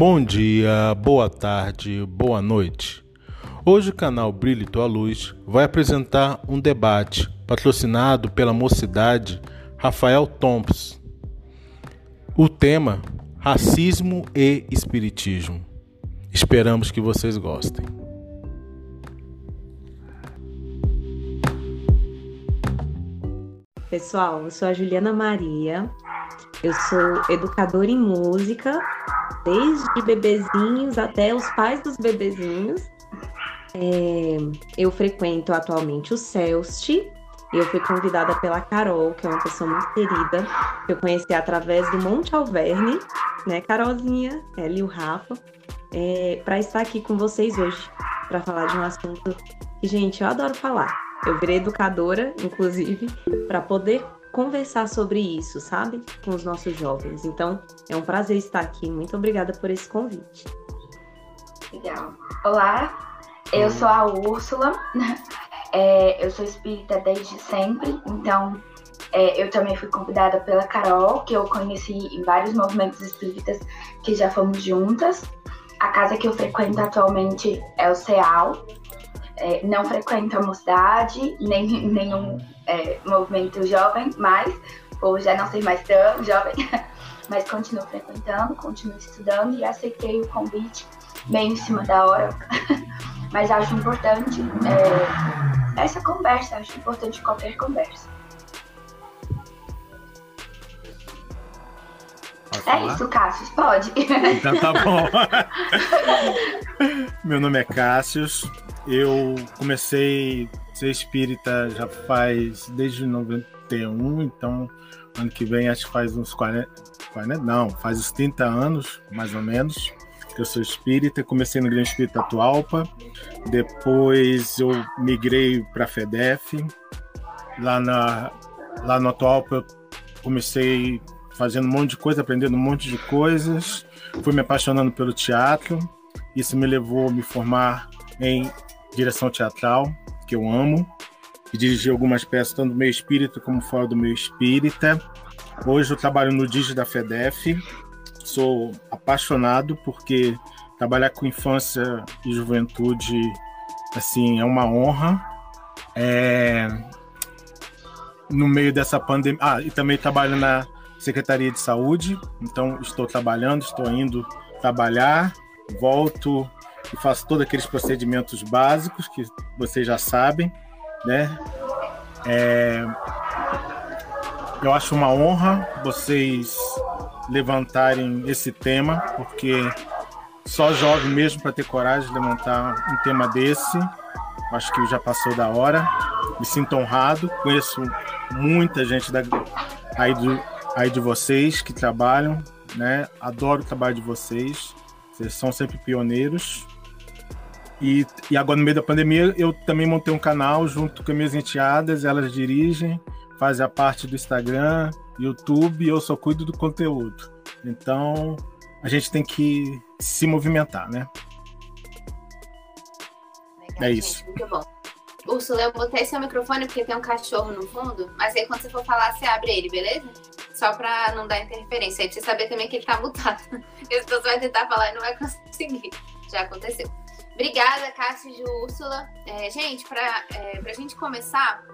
Bom dia, boa tarde, boa noite. Hoje o canal Brilho Tua Luz vai apresentar um debate patrocinado pela mocidade Rafael Thompson. O tema: Racismo e Espiritismo. Esperamos que vocês gostem. Pessoal, eu sou a Juliana Maria, eu sou educadora em música, desde bebezinhos até os pais dos bebezinhos. É, eu frequento atualmente o CELST, eu fui convidada pela Carol, que é uma pessoa muito querida, que eu conheci através do Monte Alverne, né, Carolzinha, ela e o Rafa, é, para estar aqui com vocês hoje, para falar de um assunto que, gente, eu adoro falar. Eu virei educadora, inclusive, para poder conversar sobre isso, sabe? Com os nossos jovens. Então, é um prazer estar aqui. Muito obrigada por esse convite. Legal. Olá, eu sou a Úrsula. É, eu sou espírita desde sempre, então é, eu também fui convidada pela Carol, que eu conheci em vários movimentos espíritas que já fomos juntas. A casa que eu frequento atualmente é o CEAL. É, não frequento a mocidade, nem nenhum é, movimento jovem, mas, ou já não sei mais tão jovem, mas continuo frequentando, continuo estudando e aceitei o convite bem em cima da hora. mas acho importante é, essa conversa, acho importante qualquer conversa. É isso, Cássio, pode. Então tá bom. Meu nome é Cássio. Eu comecei a ser espírita já faz desde 91, então ano que vem acho que faz uns 40, 40 não, faz uns 30 anos, mais ou menos eu sou espírita, comecei no Grande Espírita Atualpa, depois eu migrei para a FEDEF, lá, na, lá no Atualpa eu comecei fazendo um monte de coisa, aprendendo um monte de coisas, fui me apaixonando pelo teatro, isso me levou a me formar em direção teatral, que eu amo, e dirigi algumas peças tanto do meu espírito como fora do meu espírita. Hoje eu trabalho no Digi da FEDEF, sou apaixonado porque trabalhar com infância e juventude assim é uma honra. É... No meio dessa pandemia, ah, e também trabalho na Secretaria de Saúde, então estou trabalhando, estou indo trabalhar, volto e faço todos aqueles procedimentos básicos que vocês já sabem, né? É... Eu acho uma honra vocês levantarem esse tema, porque só jovem mesmo para ter coragem de levantar um tema desse. Acho que já passou da hora. Me sinto honrado. Conheço muita gente da, aí, do, aí de vocês que trabalham, né? Adoro o trabalho de vocês. Vocês são sempre pioneiros. E, e agora, no meio da pandemia, eu também montei um canal junto com minhas enteadas. Elas dirigem, fazem a parte do Instagram, YouTube, eu só cuido do conteúdo. Então, a gente tem que se movimentar, né? Legal, é isso. muito bom. Úrsula, eu botei seu microfone porque tem um cachorro no fundo, mas aí quando você for falar, você abre ele, beleza? Só pra não dar interferência. Pra você saber também que ele tá mutado. Porque você vai tentar falar e não vai conseguir. Já aconteceu. Obrigada, Cássio e Úrsula. É, gente, pra, é, pra gente começar,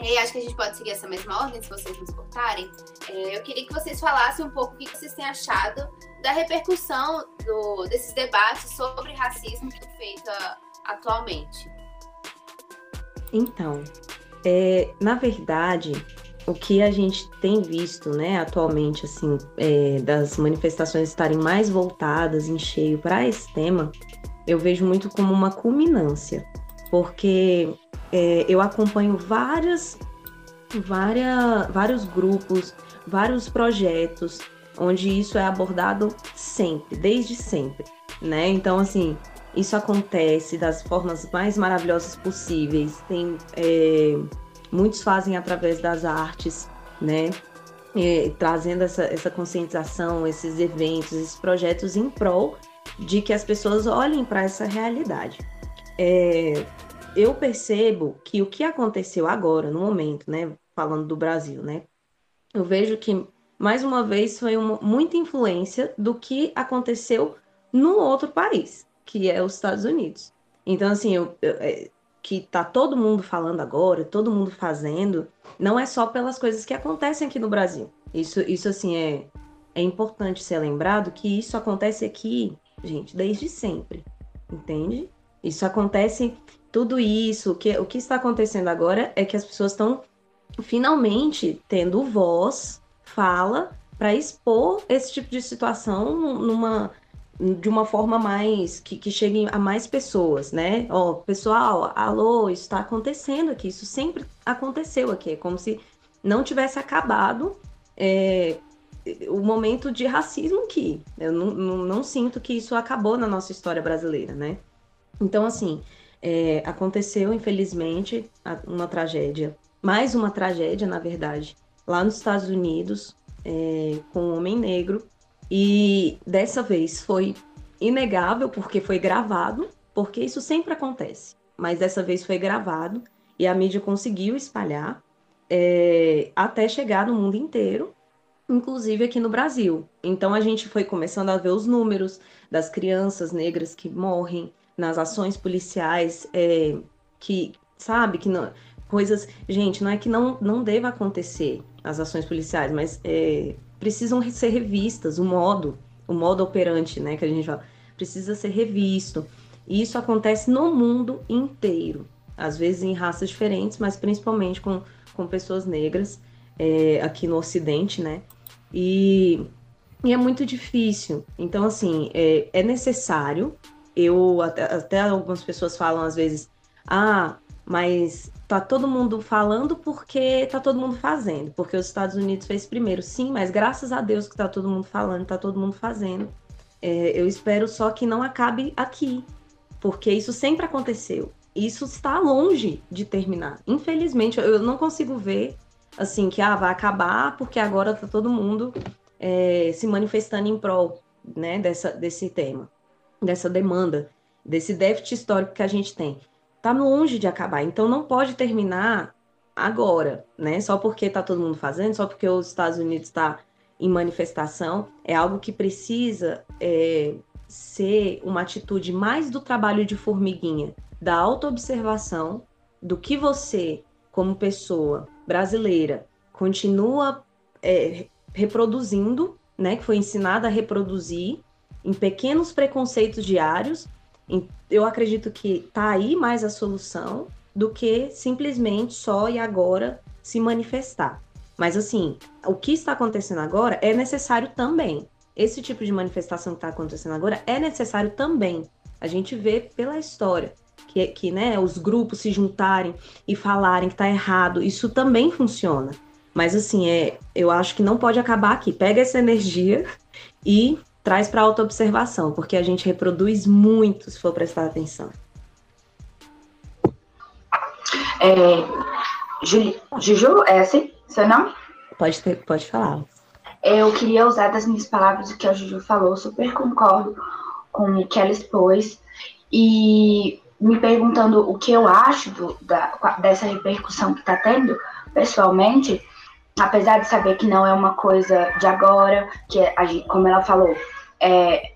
e acho que a gente pode seguir essa mesma ordem, se vocês nos cortarem. É, eu queria que vocês falassem um pouco o que vocês têm achado da repercussão do, desses debates sobre racismo que é feita atualmente. Então, é, na verdade, o que a gente tem visto, né, atualmente, assim, é, das manifestações estarem mais voltadas em cheio para esse tema, eu vejo muito como uma culminância, porque é, eu acompanho várias, várias, vários grupos, vários projetos onde isso é abordado sempre, desde sempre, né? Então, assim, isso acontece das formas mais maravilhosas possíveis. Tem é, muitos fazem através das artes, né? Trazendo essa, essa conscientização, esses eventos, esses projetos em prol de que as pessoas olhem para essa realidade. É, eu percebo que o que aconteceu agora, no momento, né, falando do Brasil, né, eu vejo que mais uma vez foi uma, muita influência do que aconteceu no outro país, que é os Estados Unidos. Então, assim, eu, eu, é, que tá todo mundo falando agora, todo mundo fazendo, não é só pelas coisas que acontecem aqui no Brasil. Isso, isso assim, é, é importante ser lembrado que isso acontece aqui, gente, desde sempre, entende? Isso acontece, tudo isso, que, o que está acontecendo agora é que as pessoas estão finalmente tendo voz, fala, para expor esse tipo de situação numa de uma forma mais que, que chegue a mais pessoas, né? Ó, pessoal, alô, isso está acontecendo aqui, isso sempre aconteceu aqui, é como se não tivesse acabado é, o momento de racismo aqui. Eu não, não, não, sinto que isso acabou na nossa história brasileira, né? Então, assim, é, aconteceu, infelizmente, uma tragédia, mais uma tragédia, na verdade, lá nos Estados Unidos, é, com um homem negro e dessa vez foi inegável, porque foi gravado, porque isso sempre acontece. Mas dessa vez foi gravado e a mídia conseguiu espalhar é, até chegar no mundo inteiro, inclusive aqui no Brasil. Então a gente foi começando a ver os números das crianças negras que morrem nas ações policiais, é, que sabe que não, coisas, gente, não é que não não deva acontecer as ações policiais, mas é, precisam ser revistas, o modo, o modo operante, né, que a gente fala, precisa ser revisto. E isso acontece no mundo inteiro, às vezes em raças diferentes, mas principalmente com, com pessoas negras é, aqui no Ocidente, né? E, e, é muito difícil. Então, assim, é, é necessário. Eu até, até algumas pessoas falam às vezes, ah, mas tá todo mundo falando porque tá todo mundo fazendo, porque os Estados Unidos fez primeiro, sim, mas graças a Deus que tá todo mundo falando, tá todo mundo fazendo. É, eu espero só que não acabe aqui, porque isso sempre aconteceu. Isso está longe de terminar. Infelizmente, eu não consigo ver assim que ah, vai acabar porque agora tá todo mundo é, se manifestando em prol né, dessa, desse tema, dessa demanda, desse déficit histórico que a gente tem tá longe de acabar. Então não pode terminar agora, né? Só porque tá todo mundo fazendo, só porque os Estados Unidos está em manifestação, é algo que precisa é, ser uma atitude mais do trabalho de formiguinha, da autoobservação do que você, como pessoa brasileira, continua é, reproduzindo, né? Que foi ensinada a reproduzir em pequenos preconceitos diários eu acredito que tá aí mais a solução do que simplesmente só e agora se manifestar. Mas assim, o que está acontecendo agora é necessário também. Esse tipo de manifestação que está acontecendo agora é necessário também. A gente vê pela história que, que né, os grupos se juntarem e falarem que está errado, isso também funciona. Mas assim, é, eu acho que não pode acabar aqui. Pega essa energia e traz para autoobservação, porque a gente reproduz muito se for prestar atenção. É, Juju, é assim? Seu nome? Pode, ter, pode falar. Eu queria usar das minhas palavras o que a Juju falou, super concordo com o que ela expôs. E me perguntando o que eu acho do, da, dessa repercussão que está tendo, pessoalmente, apesar de saber que não é uma coisa de agora, que, é, como ela falou, é,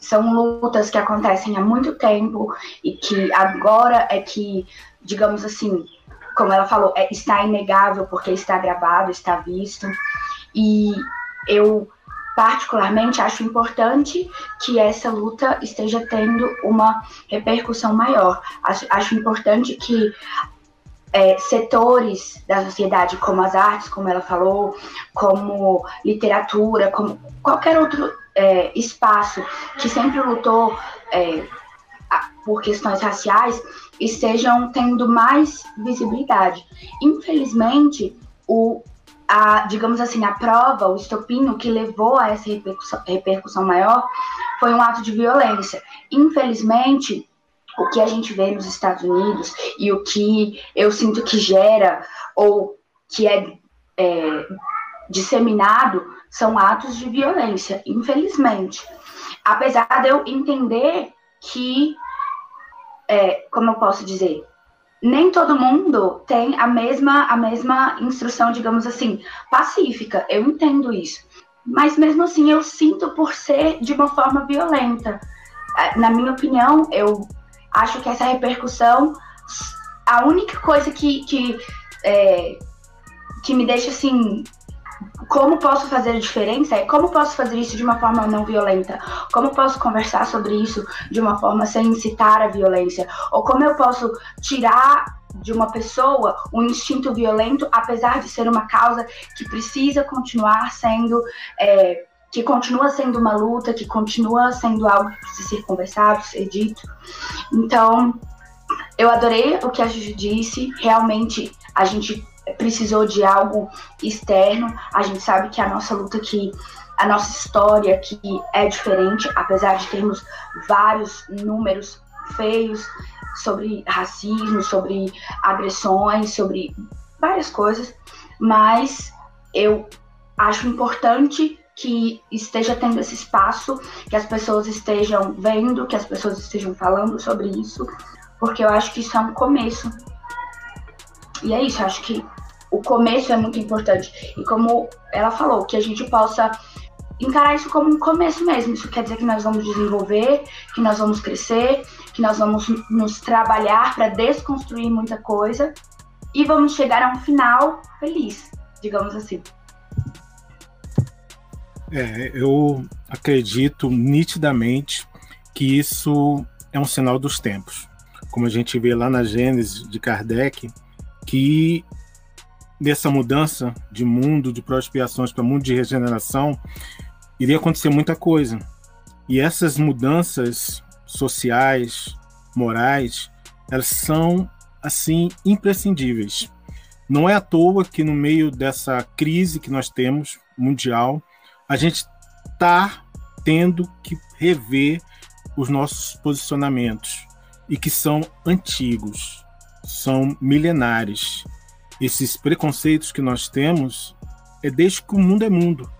são lutas que acontecem há muito tempo e que agora é que, digamos assim, como ela falou, é, está inegável porque está gravado, está visto. E eu particularmente acho importante que essa luta esteja tendo uma repercussão maior. Acho, acho importante que é, setores da sociedade, como as artes, como ela falou, como literatura, como qualquer outro é, espaço que sempre lutou é, por questões raciais estejam tendo mais visibilidade. Infelizmente, o, a, digamos assim, a prova, o estopinho que levou a essa repercussão, repercussão maior foi um ato de violência. Infelizmente, o que a gente vê nos Estados Unidos e o que eu sinto que gera ou que é, é disseminado são atos de violência, infelizmente. Apesar de eu entender que, é, como eu posso dizer, nem todo mundo tem a mesma, a mesma instrução, digamos assim, pacífica. Eu entendo isso. mas mesmo assim eu sinto por ser de uma forma violenta. Na minha opinião, eu acho que essa repercussão, a única coisa que, que, é, que me deixa assim como posso fazer a diferença é como posso fazer isso de uma forma não violenta, como posso conversar sobre isso de uma forma sem incitar a violência, ou como eu posso tirar de uma pessoa um instinto violento, apesar de ser uma causa que precisa continuar sendo. É, que continua sendo uma luta, que continua sendo algo que precisa ser conversado, ser dito. Então, eu adorei o que a Juju disse. Realmente, a gente precisou de algo externo. A gente sabe que a nossa luta aqui, a nossa história aqui é diferente, apesar de termos vários números feios sobre racismo, sobre agressões, sobre várias coisas, mas eu acho importante que esteja tendo esse espaço, que as pessoas estejam vendo, que as pessoas estejam falando sobre isso, porque eu acho que isso é um começo. E é isso, acho que o começo é muito importante. E como ela falou, que a gente possa encarar isso como um começo mesmo. Isso quer dizer que nós vamos desenvolver, que nós vamos crescer, que nós vamos nos trabalhar para desconstruir muita coisa e vamos chegar a um final feliz, digamos assim. É, eu acredito nitidamente que isso é um sinal dos tempos. Como a gente vê lá na Gênesis de Kardec, que dessa mudança de mundo de proexpiações para mundo de regeneração, iria acontecer muita coisa. E essas mudanças sociais, morais, elas são assim imprescindíveis. Não é à toa que no meio dessa crise que nós temos mundial, a gente está tendo que rever os nossos posicionamentos e que são antigos, são milenares esses preconceitos que nós temos é desde que o mundo é mundo.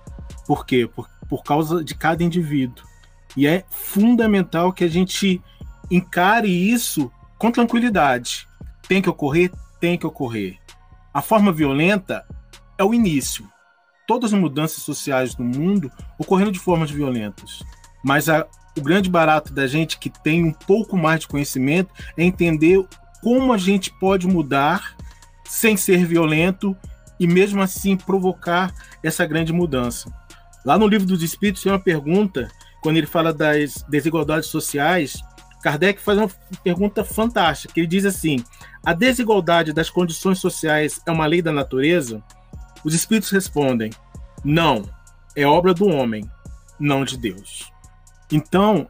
Por quê? Por, por causa de cada indivíduo. E é fundamental que a gente encare isso com tranquilidade. Tem que ocorrer? Tem que ocorrer. A forma violenta é o início. Todas as mudanças sociais no mundo ocorreram de formas violentas. Mas a, o grande barato da gente que tem um pouco mais de conhecimento é entender como a gente pode mudar sem ser violento e mesmo assim provocar essa grande mudança. Lá no livro dos Espíritos tem uma pergunta, quando ele fala das desigualdades sociais, Kardec faz uma pergunta fantástica. Ele diz assim: a desigualdade das condições sociais é uma lei da natureza? Os espíritos respondem: não, é obra do homem, não de Deus. Então,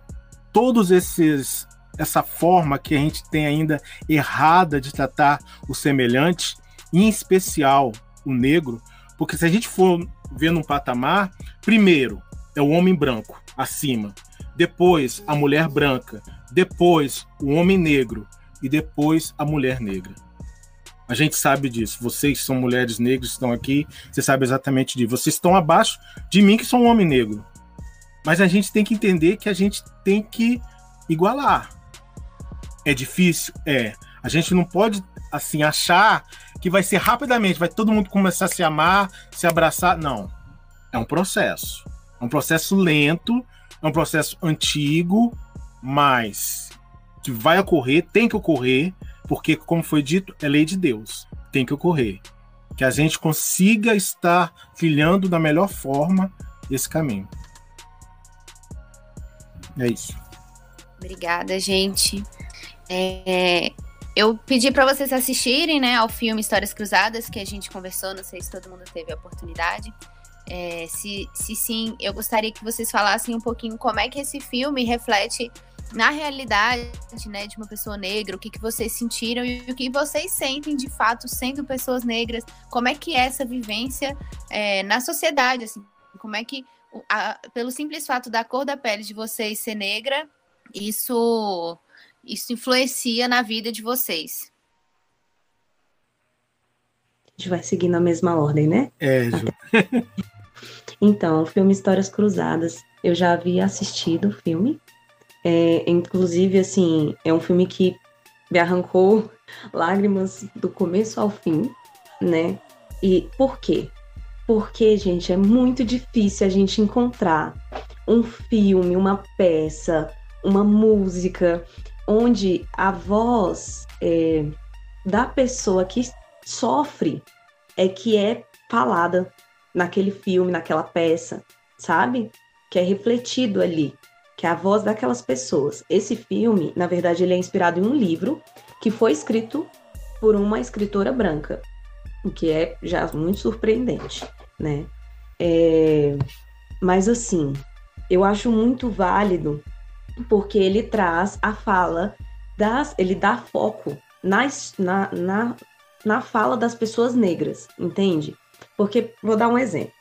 todos esses essa forma que a gente tem ainda errada de tratar o semelhante, em especial o negro, porque se a gente for ver num patamar, primeiro é o homem branco acima, depois a mulher branca, depois o homem negro e depois a mulher negra. A gente sabe disso. Vocês são mulheres negras, estão aqui, você sabe exatamente disso. Vocês estão abaixo de mim, que sou um homem negro. Mas a gente tem que entender que a gente tem que igualar. É difícil? É. A gente não pode, assim, achar que vai ser rapidamente, vai todo mundo começar a se amar, se abraçar. Não. É um processo. É um processo lento, é um processo antigo, mas que vai ocorrer, tem que ocorrer, porque, como foi dito, é lei de Deus. Tem que ocorrer. Que a gente consiga estar trilhando da melhor forma esse caminho. É isso. Obrigada, gente. É, eu pedi para vocês assistirem, né, ao filme Histórias Cruzadas que a gente conversou, não sei se todo mundo teve a oportunidade. É, se, se sim, eu gostaria que vocês falassem um pouquinho como é que esse filme reflete na realidade, né, de uma pessoa negra, o que, que vocês sentiram e o que vocês sentem de fato sendo pessoas negras, como é que é essa vivência é, na sociedade, assim, como é que, a, pelo simples fato da cor da pele de vocês ser negra, isso isso influencia na vida de vocês? A gente vai seguir na mesma ordem, né? É, Ju. então, o filme Histórias Cruzadas, eu já havia assistido o filme. É, inclusive, assim, é um filme que me arrancou lágrimas do começo ao fim, né? E por quê? Porque, gente, é muito difícil a gente encontrar um filme, uma peça, uma música, onde a voz é, da pessoa que sofre é que é falada naquele filme, naquela peça, sabe? Que é refletido ali, que é a voz daquelas pessoas. Esse filme, na verdade, ele é inspirado em um livro que foi escrito por uma escritora branca, o que é já muito surpreendente, né? É... Mas assim, eu acho muito válido porque ele traz a fala das, ele dá foco na, na, na, na fala das pessoas negras, entende? Porque, vou dar um exemplo.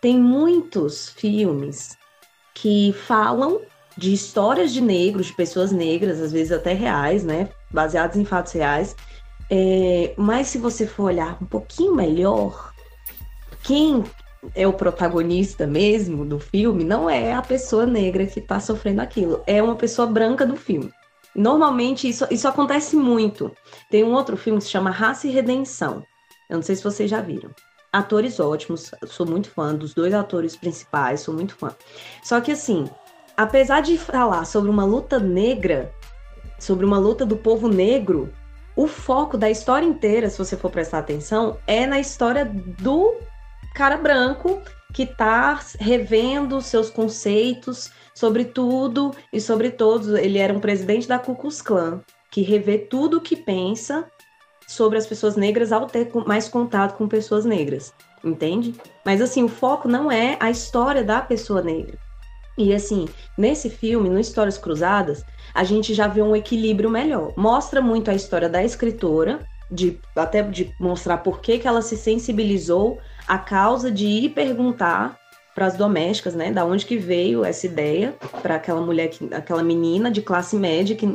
Tem muitos filmes que falam de histórias de negros, de pessoas negras, às vezes até reais, né? Baseados em fatos reais. É, mas se você for olhar um pouquinho melhor, quem é o protagonista mesmo do filme não é a pessoa negra que está sofrendo aquilo, é uma pessoa branca do filme. Normalmente isso, isso acontece muito. Tem um outro filme que se chama Raça e Redenção. Eu não sei se vocês já viram. Atores ótimos, sou muito fã dos dois atores principais, sou muito fã. Só que assim, apesar de falar sobre uma luta negra, sobre uma luta do povo negro, o foco da história inteira, se você for prestar atenção, é na história do cara branco que está revendo seus conceitos sobre tudo e sobre todos. Ele era um presidente da Ku Klux Klan, que revê tudo o que pensa sobre as pessoas negras ao ter mais contato com pessoas negras, entende? Mas assim, o foco não é a história da pessoa negra. E assim, nesse filme, no Histórias Cruzadas, a gente já vê um equilíbrio melhor. Mostra muito a história da escritora, de até de mostrar por que, que ela se sensibilizou à causa de ir perguntar para as domésticas, né, da onde que veio essa ideia para aquela mulher, que, aquela menina de classe média que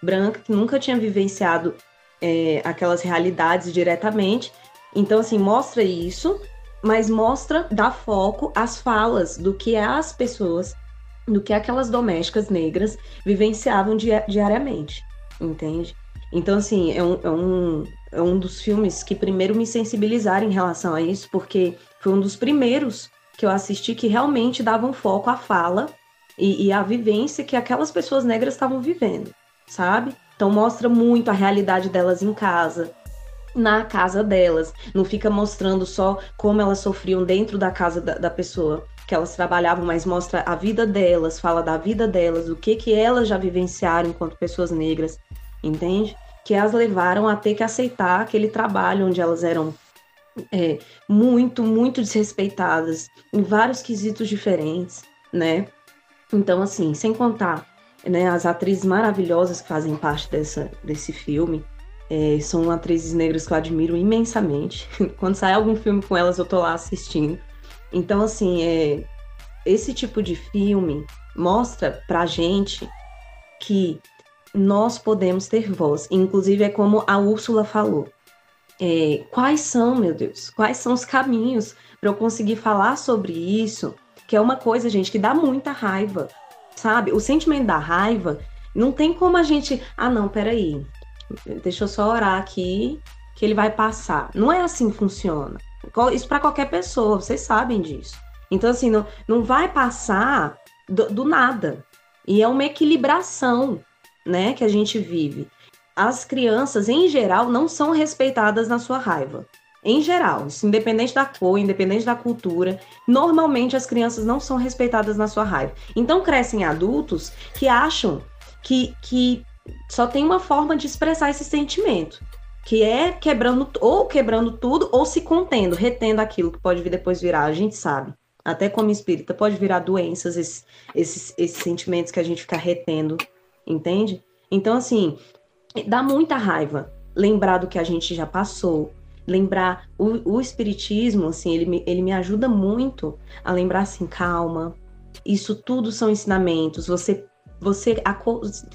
branca que nunca tinha vivenciado é, aquelas realidades diretamente. Então, assim, mostra isso, mas mostra, dá foco às falas do que as pessoas, do que aquelas domésticas negras vivenciavam di diariamente, entende? Então, assim, é um, é, um, é um dos filmes que primeiro me sensibilizaram em relação a isso, porque foi um dos primeiros que eu assisti que realmente davam foco à fala e, e à vivência que aquelas pessoas negras estavam vivendo, sabe? Então mostra muito a realidade delas em casa, na casa delas. Não fica mostrando só como elas sofriam dentro da casa da, da, pessoa que elas trabalhavam, mas mostra a vida delas, fala da vida delas, o que que elas já vivenciaram enquanto pessoas negras, entende? Que as levaram a ter que aceitar aquele trabalho onde elas eram é, muito, muito desrespeitadas em vários quesitos diferentes, né? Então, assim, sem contar né, as atrizes maravilhosas que fazem parte dessa, desse filme, é, são atrizes negras que eu admiro imensamente. Quando sai algum filme com elas, eu tô lá assistindo. Então, assim, é, esse tipo de filme mostra pra gente que nós podemos ter voz. Inclusive, é como a Úrsula falou é, quais são, meu Deus, quais são os caminhos para eu conseguir falar sobre isso, que é uma coisa, gente, que dá muita raiva, sabe? O sentimento da raiva não tem como a gente, ah, não, peraí, deixa eu só orar aqui que ele vai passar. Não é assim que funciona. Isso para qualquer pessoa, vocês sabem disso. Então, assim, não, não vai passar do, do nada. E é uma equilibração, né, que a gente vive as crianças, em geral, não são respeitadas na sua raiva. Em geral, independente da cor, independente da cultura, normalmente as crianças não são respeitadas na sua raiva. Então crescem adultos que acham que, que só tem uma forma de expressar esse sentimento, que é quebrando ou quebrando tudo ou se contendo, retendo aquilo que pode vir depois virar, a gente sabe. Até como espírita pode virar doenças esses, esses, esses sentimentos que a gente fica retendo, entende? Então assim, dá muita raiva lembrar do que a gente já passou, lembrar o, o espiritismo, assim, ele me, ele me ajuda muito a lembrar assim, calma, isso tudo são ensinamentos, você você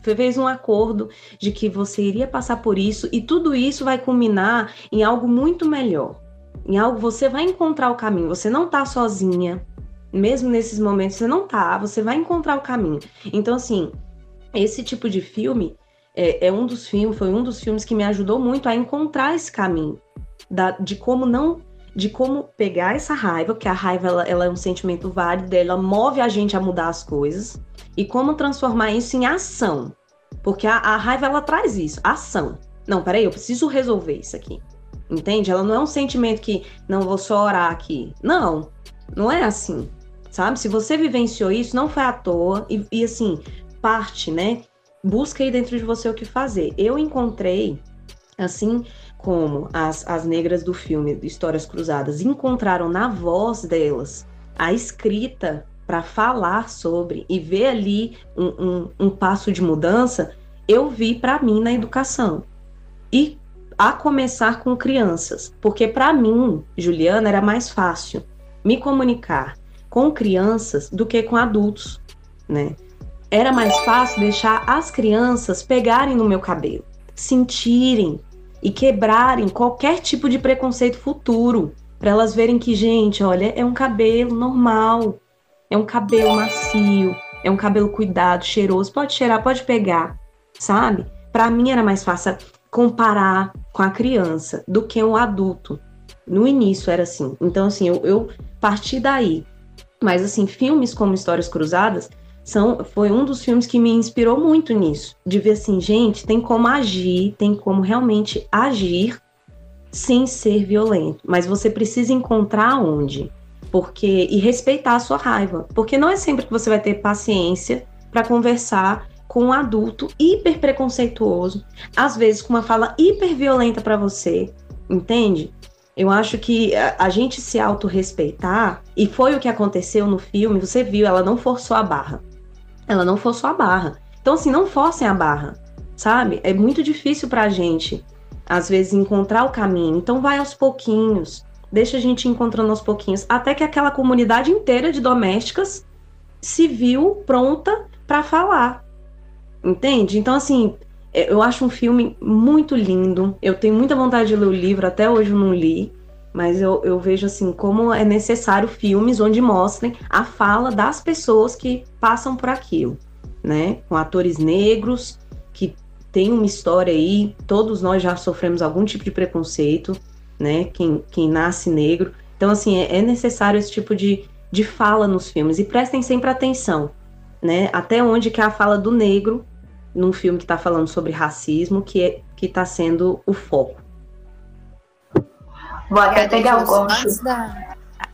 fez um acordo de que você iria passar por isso e tudo isso vai culminar em algo muito melhor. Em algo você vai encontrar o caminho, você não tá sozinha. Mesmo nesses momentos você não tá, você vai encontrar o caminho. Então assim, esse tipo de filme é, é, um dos filmes, foi um dos filmes que me ajudou muito a encontrar esse caminho da, de como não de como pegar essa raiva, porque a raiva ela, ela é um sentimento válido, ela move a gente a mudar as coisas, e como transformar isso em ação. Porque a, a raiva ela traz isso, ação. Não, peraí, eu preciso resolver isso aqui. Entende? Ela não é um sentimento que não vou só orar aqui. Não, não é assim. Sabe? Se você vivenciou isso, não foi à toa. E, e assim, parte, né? Busca aí dentro de você o que fazer. Eu encontrei, assim como as, as negras do filme Histórias Cruzadas encontraram na voz delas a escrita para falar sobre e ver ali um, um, um passo de mudança, eu vi para mim na educação. E a começar com crianças, porque para mim, Juliana, era mais fácil me comunicar com crianças do que com adultos, né? Era mais fácil deixar as crianças pegarem no meu cabelo, sentirem e quebrarem qualquer tipo de preconceito futuro, para elas verem que, gente, olha, é um cabelo normal, é um cabelo macio, é um cabelo cuidado, cheiroso, pode cheirar, pode pegar, sabe? Para mim era mais fácil comparar com a criança do que um adulto. No início era assim. Então, assim, eu, eu parti daí. Mas, assim, filmes como Histórias Cruzadas são, foi um dos filmes que me inspirou muito nisso. De ver assim, gente, tem como agir, tem como realmente agir sem ser violento. Mas você precisa encontrar onde porque e respeitar a sua raiva, porque não é sempre que você vai ter paciência para conversar com um adulto hiper preconceituoso, às vezes com uma fala hiper violenta para você, entende? Eu acho que a, a gente se autorrespeitar, e foi o que aconteceu no filme, você viu, ela não forçou a barra. Ela não forçou a barra. Então, assim, não forcem a barra, sabe? É muito difícil pra gente, às vezes, encontrar o caminho. Então, vai aos pouquinhos deixa a gente encontrando aos pouquinhos, até que aquela comunidade inteira de domésticas se viu pronta para falar. Entende? Então, assim, eu acho um filme muito lindo. Eu tenho muita vontade de ler o livro, até hoje eu não li. Mas eu, eu vejo assim como é necessário filmes onde mostrem a fala das pessoas que passam por aquilo, né? Com atores negros que tem uma história aí, todos nós já sofremos algum tipo de preconceito né? Quem, quem nasce negro. Então, assim, é, é necessário esse tipo de, de fala nos filmes. E prestem sempre atenção, né? Até onde que é a fala do negro num filme que está falando sobre racismo, que é, que está sendo o foco. Vou até pegar o gancho.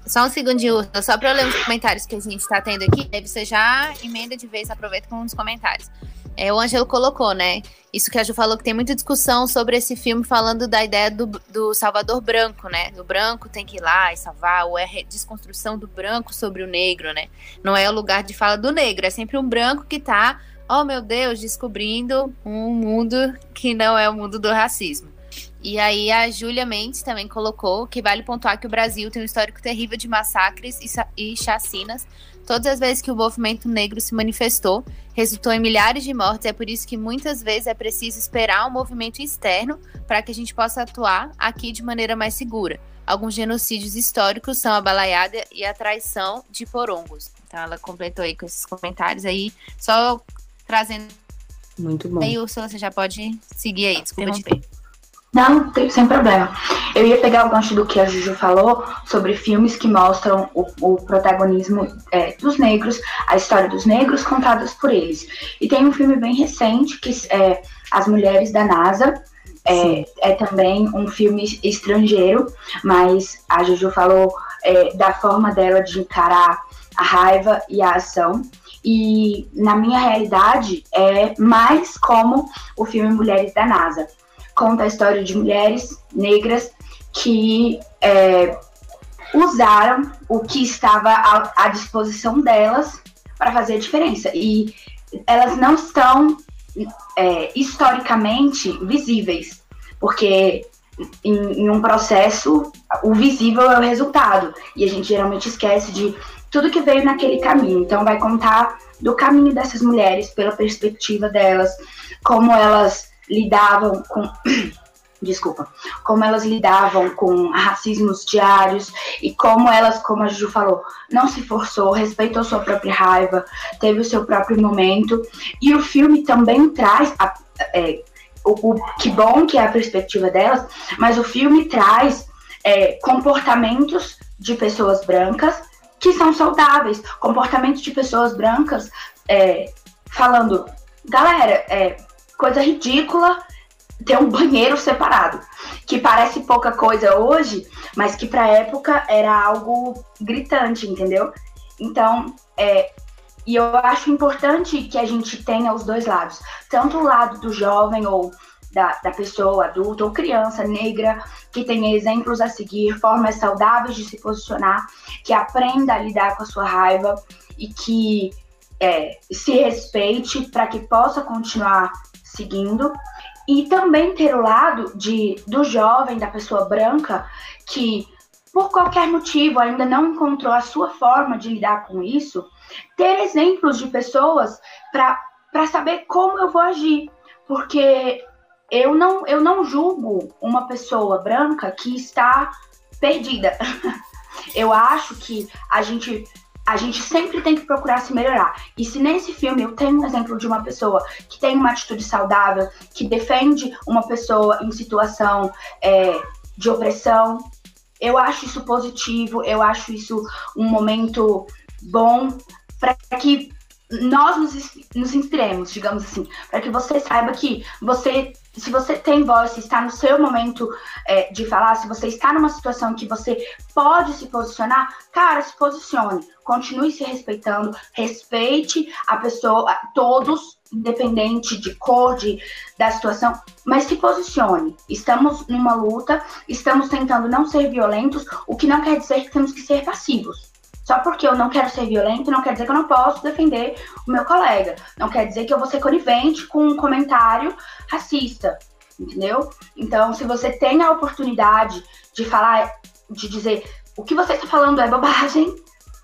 Só um segundinho, só para eu ler os comentários que a gente está tendo aqui, aí você já emenda de vez, aproveita com os comentários. É, o Ângelo colocou, né? Isso que a Ju falou, que tem muita discussão sobre esse filme, falando da ideia do, do Salvador branco, né? Do branco tem que ir lá e salvar, ou é a desconstrução do branco sobre o negro, né? Não é o lugar de fala do negro, é sempre um branco que tá, oh meu Deus, descobrindo um mundo que não é o mundo do racismo. E aí a Júlia Mendes também colocou que vale pontuar que o Brasil tem um histórico terrível de massacres e, e chacinas, Todas as vezes que o movimento negro se manifestou, resultou em milhares de mortes. É por isso que muitas vezes é preciso esperar um movimento externo para que a gente possa atuar aqui de maneira mais segura. Alguns genocídios históricos são a balaiada e a traição de porongos. Então ela completou aí com esses comentários aí, só trazendo. Muito bom. Aí, Ursula, você já pode seguir aí, desculpa interromper. Não, sem problema. Eu ia pegar o gancho do que a Juju falou sobre filmes que mostram o, o protagonismo é, dos negros, a história dos negros contadas por eles. E tem um filme bem recente que é As Mulheres da NASA. É, é também um filme estrangeiro, mas a Juju falou é, da forma dela de encarar a raiva e a ação. E na minha realidade é mais como o filme Mulheres da NASA conta a história de mulheres negras que é, usaram o que estava à, à disposição delas para fazer a diferença. E elas não estão é, historicamente visíveis, porque em, em, um processo o visível é o resultado e a gente geralmente esquece de tudo que veio naquele caminho. Então vai contar do caminho dessas mulheres pela perspectiva delas, como elas lidavam com desculpa, como elas lidavam com racismos diários e como elas, como a Ju falou, não se forçou, respeitou sua própria raiva, teve o seu próprio momento. E o filme também traz a, é, o, o, que bom que é a perspectiva delas, mas o filme traz é, comportamentos de pessoas brancas que são saudáveis, comportamentos de pessoas brancas é, falando, galera, é coisa ridícula ter um banheiro separado, que parece pouca coisa hoje, mas que para época era algo gritante, entendeu? Então, é, e eu acho importante que a gente tenha os dois lados, tanto o lado do jovem ou da, da pessoa adulta ou criança negra, que tenha exemplos a seguir, formas saudáveis de se posicionar, que aprenda a lidar com a sua raiva e que é, se respeite para que possa continuar seguindo. E também ter o lado de, do jovem, da pessoa branca, que por qualquer motivo ainda não encontrou a sua forma de lidar com isso, ter exemplos de pessoas para saber como eu vou agir. Porque eu não, eu não julgo uma pessoa branca que está perdida. eu acho que a gente a gente sempre tem que procurar se melhorar. E se nesse filme eu tenho um exemplo de uma pessoa que tem uma atitude saudável, que defende uma pessoa em situação é, de opressão, eu acho isso positivo, eu acho isso um momento bom para que nós nos, nos inspiremos, digamos assim, para que você saiba que você se você tem voz, se está no seu momento é, de falar, se você está numa situação que você pode se posicionar, cara, se posicione. Continue se respeitando, respeite a pessoa, todos, independente de cor, de, da situação, mas se posicione. Estamos numa luta, estamos tentando não ser violentos, o que não quer dizer que temos que ser passivos. Só porque eu não quero ser violento, não quer dizer que eu não posso defender o meu colega. Não quer dizer que eu vou ser conivente com um comentário racista, entendeu? Então, se você tem a oportunidade de falar, de dizer o que você está falando é bobagem,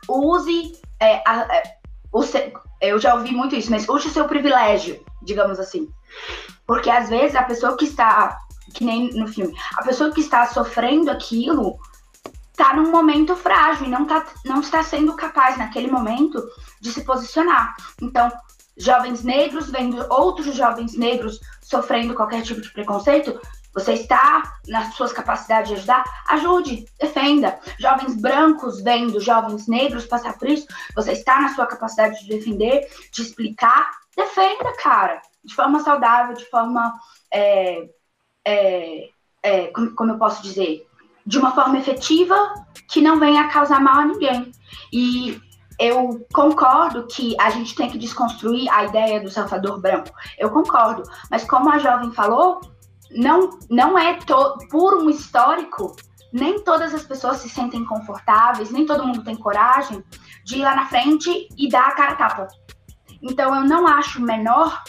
use é, a, é, o eu já ouvi muito isso, mas use o seu privilégio, digamos assim. Porque às vezes a pessoa que está, que nem no filme, a pessoa que está sofrendo aquilo está num momento frágil e não, tá, não está sendo capaz naquele momento de se posicionar. Então, jovens negros vendo outros jovens negros sofrendo qualquer tipo de preconceito, você está nas suas capacidades de ajudar, ajude, defenda. Jovens brancos vendo jovens negros passar por isso, você está na sua capacidade de defender, de explicar, defenda, cara, de forma saudável, de forma, é, é, é, como, como eu posso dizer, de uma forma efetiva que não venha causar mal a ninguém. E eu concordo que a gente tem que desconstruir a ideia do salvador branco. Eu concordo, mas como a jovem falou, não não é por um histórico, nem todas as pessoas se sentem confortáveis, nem todo mundo tem coragem de ir lá na frente e dar a cara a tapa. Então eu não acho menor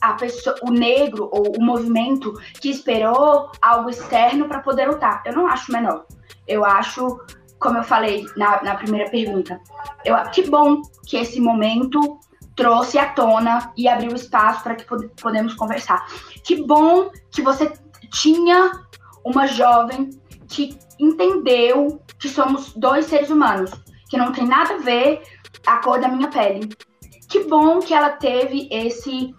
a pessoa, o negro ou o movimento que esperou algo externo para poder lutar. Eu não acho menor. Eu acho, como eu falei na, na primeira pergunta, eu, que bom que esse momento trouxe à tona e abriu espaço para que pod podemos conversar. Que bom que você tinha uma jovem que entendeu que somos dois seres humanos, que não tem nada a ver a cor da minha pele. Que bom que ela teve esse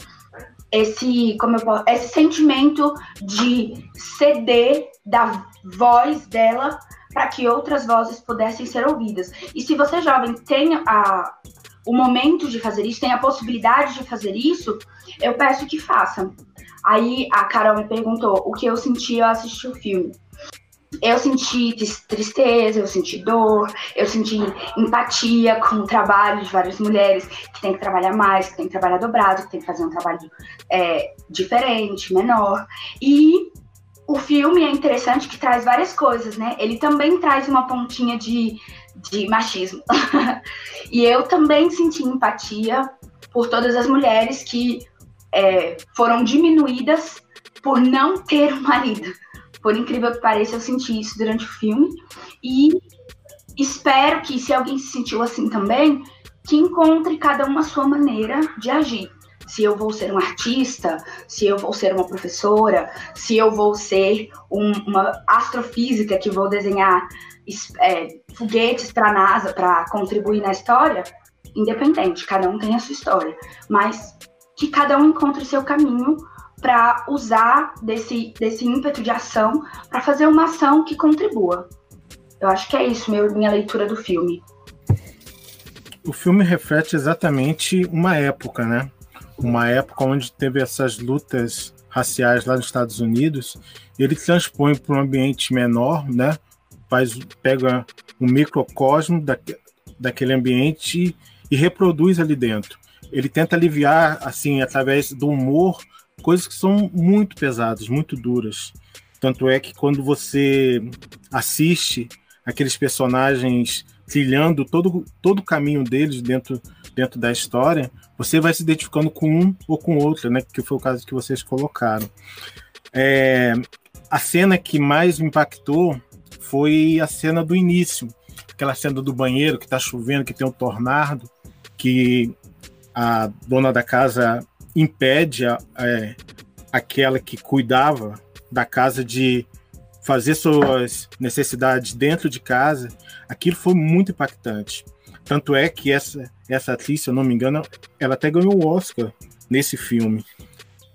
esse, como eu posso, esse sentimento de ceder da voz dela para que outras vozes pudessem ser ouvidas. E se você jovem tem a, o momento de fazer isso, tem a possibilidade de fazer isso, eu peço que façam. Aí a Carol me perguntou o que eu senti ao assistir o filme eu senti tristeza, eu senti dor, eu senti empatia com o trabalho de várias mulheres que tem que trabalhar mais, que tem que trabalhar dobrado, que tem que fazer um trabalho é, diferente, menor. E o filme é interessante que traz várias coisas, né? Ele também traz uma pontinha de, de machismo. e eu também senti empatia por todas as mulheres que é, foram diminuídas por não ter um marido por incrível que pareça, eu senti isso durante o filme. E espero que, se alguém se sentiu assim também, que encontre cada uma a sua maneira de agir. Se eu vou ser um artista, se eu vou ser uma professora, se eu vou ser um, uma astrofísica que vou desenhar é, foguetes para a NASA para contribuir na história, independente, cada um tem a sua história. Mas que cada um encontre o seu caminho para usar desse, desse ímpeto de ação para fazer uma ação que contribua. Eu acho que é isso, meu, minha leitura do filme. O filme reflete exatamente uma época, né? Uma época onde teve essas lutas raciais lá nos Estados Unidos. Ele transpõe para um ambiente menor, né? Faz, pega um microcosmo da, daquele ambiente e reproduz ali dentro. Ele tenta aliviar, assim, através do humor, coisas que são muito pesadas, muito duras. Tanto é que quando você assiste aqueles personagens trilhando todo, todo o caminho deles dentro, dentro da história, você vai se identificando com um ou com outro, né? Que foi o caso que vocês colocaram. É, a cena que mais me impactou foi a cena do início, aquela cena do banheiro que está chovendo, que tem um tornado, que a dona da casa impede a, é, aquela que cuidava da casa de fazer suas necessidades dentro de casa, aquilo foi muito impactante. Tanto é que essa, essa atriz, se eu não me engano, ela até ganhou o Oscar nesse filme.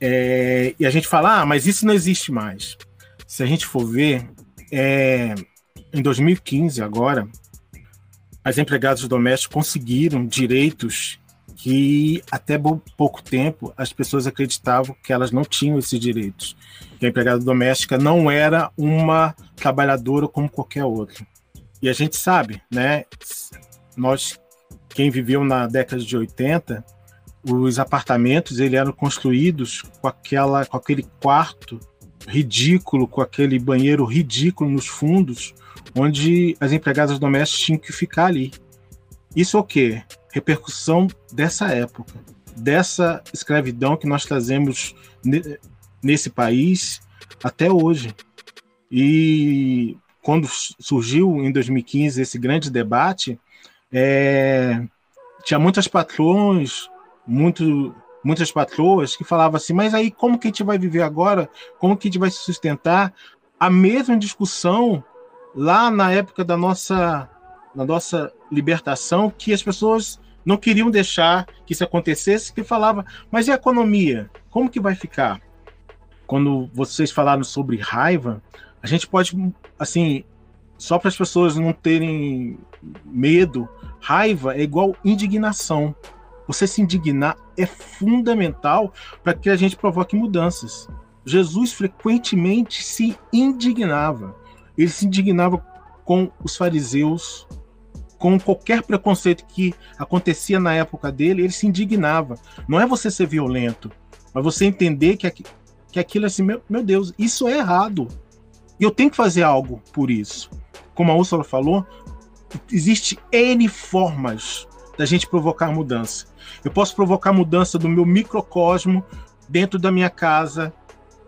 É, e a gente fala, ah, mas isso não existe mais. Se a gente for ver, é, em 2015, agora, as empregadas domésticas conseguiram direitos que até pouco tempo as pessoas acreditavam que elas não tinham esses direitos. Que a empregada doméstica não era uma trabalhadora como qualquer outra. E a gente sabe, né? Nós, quem viveu na década de 80, os apartamentos eles eram construídos com, aquela, com aquele quarto ridículo, com aquele banheiro ridículo nos fundos, onde as empregadas domésticas tinham que ficar ali. Isso é o quê? Repercussão dessa época, dessa escravidão que nós trazemos nesse país até hoje. E quando surgiu em 2015 esse grande debate, é, tinha muitas patrões, muito, muitas patroas que falavam assim, mas aí como que a gente vai viver agora? Como que a gente vai se sustentar? A mesma discussão lá na época da nossa, da nossa libertação, que as pessoas não queriam deixar que isso acontecesse, que falava, mas e a economia? Como que vai ficar? Quando vocês falaram sobre raiva, a gente pode, assim, só para as pessoas não terem medo, raiva é igual indignação. Você se indignar é fundamental para que a gente provoque mudanças. Jesus frequentemente se indignava. Ele se indignava com os fariseus, com qualquer preconceito que acontecia na época dele, ele se indignava. Não é você ser violento, mas você entender que, que aquilo é assim, meu, meu Deus, isso é errado. E eu tenho que fazer algo por isso. Como a Úrsula falou, existe N formas da gente provocar mudança. Eu posso provocar mudança do meu microcosmo, dentro da minha casa,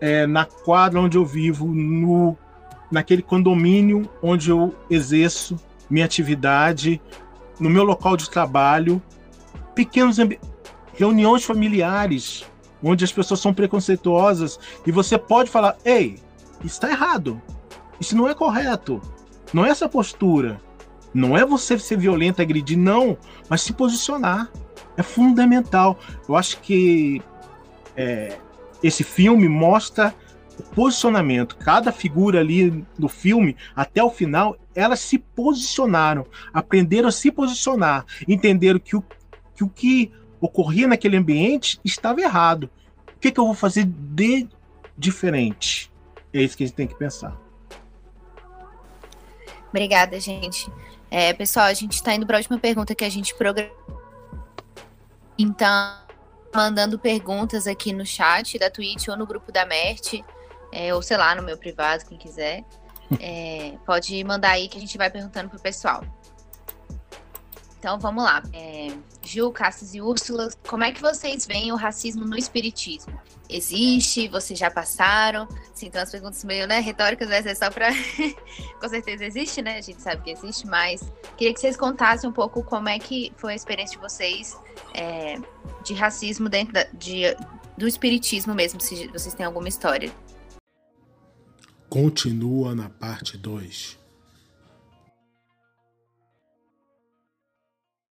é, na quadra onde eu vivo, no, naquele condomínio onde eu exerço, minha atividade, no meu local de trabalho, pequenos reuniões familiares, onde as pessoas são preconceituosas e você pode falar: ei, está errado, isso não é correto, não é essa postura, não é você ser violento, agredir, não, mas se posicionar. É fundamental. Eu acho que é, esse filme mostra posicionamento. Cada figura ali do filme, até o final, elas se posicionaram, aprenderam a se posicionar, entenderam que o que, o que ocorria naquele ambiente estava errado. O que, que eu vou fazer de diferente? É isso que a gente tem que pensar. Obrigada, gente. É, pessoal, a gente está indo para a última pergunta que a gente programou. Então, mandando perguntas aqui no chat da Twitch ou no grupo da Mert é, ou sei lá, no meu privado, quem quiser. É, pode mandar aí que a gente vai perguntando pro pessoal. Então vamos lá. É, Gil, Cassius e Úrsula, como é que vocês veem o racismo no espiritismo? Existe? Vocês já passaram? Sim, então as perguntas meio né, retóricas, mas é só para. Com certeza existe, né? A gente sabe que existe, mas queria que vocês contassem um pouco como é que foi a experiência de vocês é, de racismo dentro da, de, do espiritismo mesmo, se vocês têm alguma história continua na parte 2.